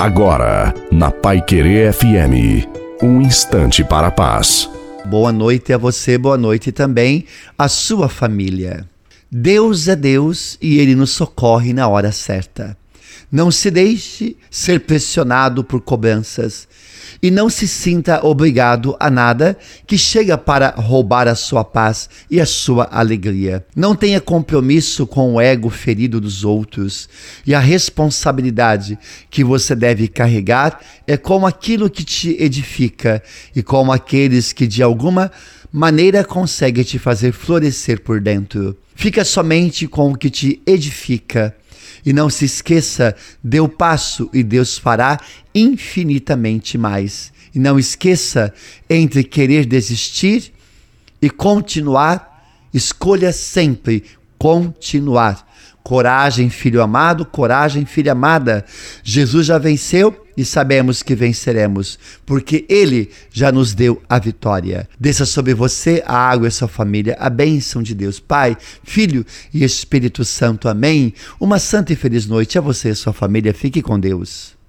Agora, na Pai Querer FM, um instante para a paz. Boa noite a você, boa noite também à sua família. Deus é Deus e Ele nos socorre na hora certa. Não se deixe ser pressionado por cobranças e não se sinta obrigado a nada que chega para roubar a sua paz e a sua alegria. Não tenha compromisso com o ego ferido dos outros e a responsabilidade que você deve carregar é com aquilo que te edifica e com aqueles que de alguma maneira conseguem te fazer florescer por dentro. Fica somente com o que te edifica e não se esqueça, dê o passo e Deus fará infinitamente mais. E não esqueça, entre querer desistir e continuar, escolha sempre continuar. Coragem, filho amado, coragem, filha amada. Jesus já venceu e sabemos que venceremos, porque Ele já nos deu a vitória. Desça sobre você a água e sua família, a bênção de Deus, Pai, Filho e Espírito Santo. Amém. Uma santa e feliz noite a você e a sua família. Fique com Deus.